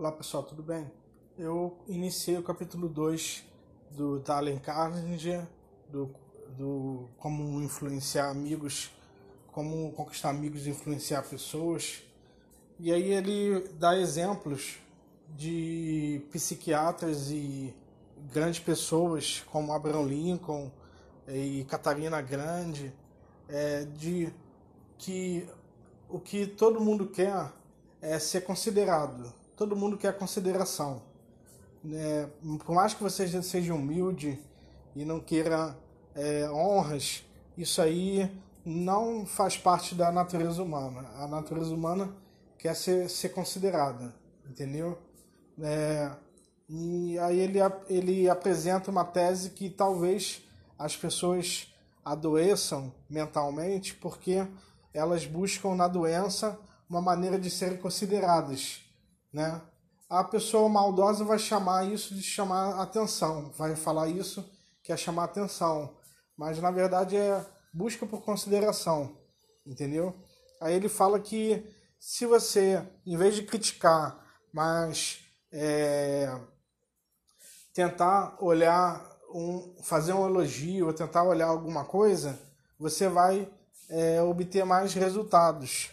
Olá pessoal, tudo bem? Eu iniciei o capítulo 2 do Dalen Carnegie, do, do como influenciar amigos, como conquistar amigos e influenciar pessoas. E aí ele dá exemplos de psiquiatras e grandes pessoas como Abraham Lincoln e Catarina Grande, é, de que o que todo mundo quer é ser considerado todo mundo quer consideração. É, por mais que você seja humilde e não queira é, honras, isso aí não faz parte da natureza humana. A natureza humana quer ser, ser considerada, entendeu? É, e aí ele, ele apresenta uma tese que talvez as pessoas adoeçam mentalmente porque elas buscam na doença uma maneira de serem consideradas né? A pessoa maldosa vai chamar isso de chamar atenção, vai falar isso que é chamar atenção, mas na verdade é busca por consideração, entendeu? Aí ele fala que se você, em vez de criticar, mas é, tentar olhar, um, fazer um elogio, ou tentar olhar alguma coisa, você vai é, obter mais resultados.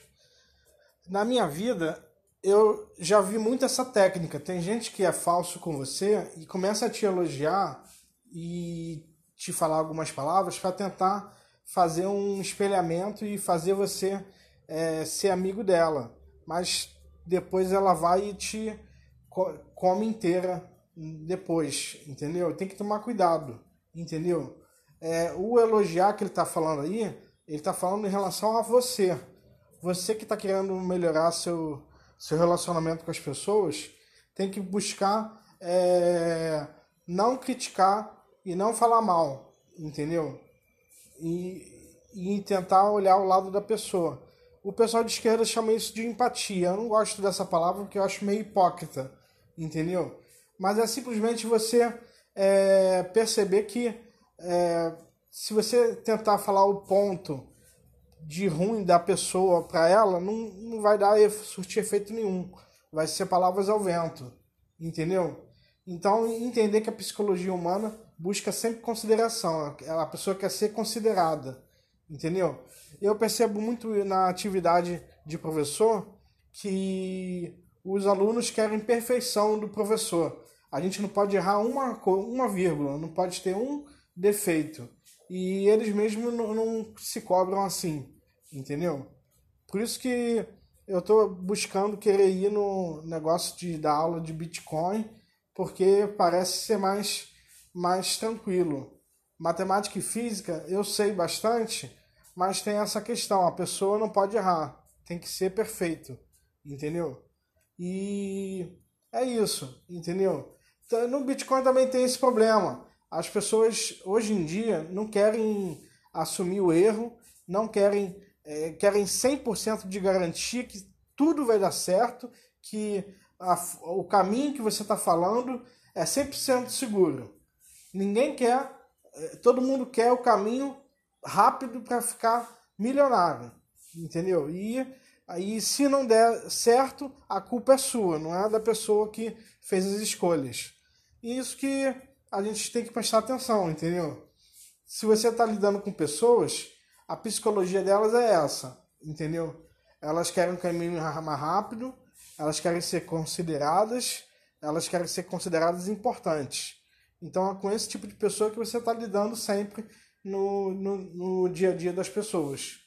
Na minha vida, eu já vi muito essa técnica. Tem gente que é falso com você e começa a te elogiar e te falar algumas palavras para tentar fazer um espelhamento e fazer você é, ser amigo dela. Mas depois ela vai e te come inteira depois, entendeu? Tem que tomar cuidado, entendeu? É, o elogiar que ele está falando aí, ele está falando em relação a você. Você que está querendo melhorar seu, seu relacionamento com as pessoas, tem que buscar é, não criticar e não falar mal, entendeu? E, e tentar olhar o lado da pessoa. O pessoal de esquerda chama isso de empatia. Eu não gosto dessa palavra porque eu acho meio hipócrita, entendeu? Mas é simplesmente você é, perceber que é, se você tentar falar o ponto de ruim da pessoa para ela não, não vai dar surtir efeito nenhum. Vai ser palavras ao vento. Entendeu? Então, entender que a psicologia humana busca sempre consideração. A pessoa quer ser considerada. Entendeu? Eu percebo muito na atividade de professor que os alunos querem perfeição do professor. A gente não pode errar uma, uma vírgula, não pode ter um defeito. E eles mesmos não, não se cobram assim entendeu? Por isso que eu estou buscando querer ir no negócio de dar aula de Bitcoin, porque parece ser mais, mais tranquilo. Matemática e física eu sei bastante, mas tem essa questão, a pessoa não pode errar, tem que ser perfeito, entendeu? E é isso, entendeu? No Bitcoin também tem esse problema. As pessoas hoje em dia não querem assumir o erro, não querem é, querem 100% de garantia que tudo vai dar certo, que a, o caminho que você está falando é 100% seguro. Ninguém quer, é, todo mundo quer o caminho rápido para ficar milionário, entendeu? E aí, se não der certo, a culpa é sua, não é da pessoa que fez as escolhas. E isso que a gente tem que prestar atenção, entendeu? Se você está lidando com pessoas a psicologia delas é essa, entendeu? Elas querem um caminho mais rápido, elas querem ser consideradas, elas querem ser consideradas importantes. Então é com esse tipo de pessoa que você está lidando sempre no, no, no dia a dia das pessoas.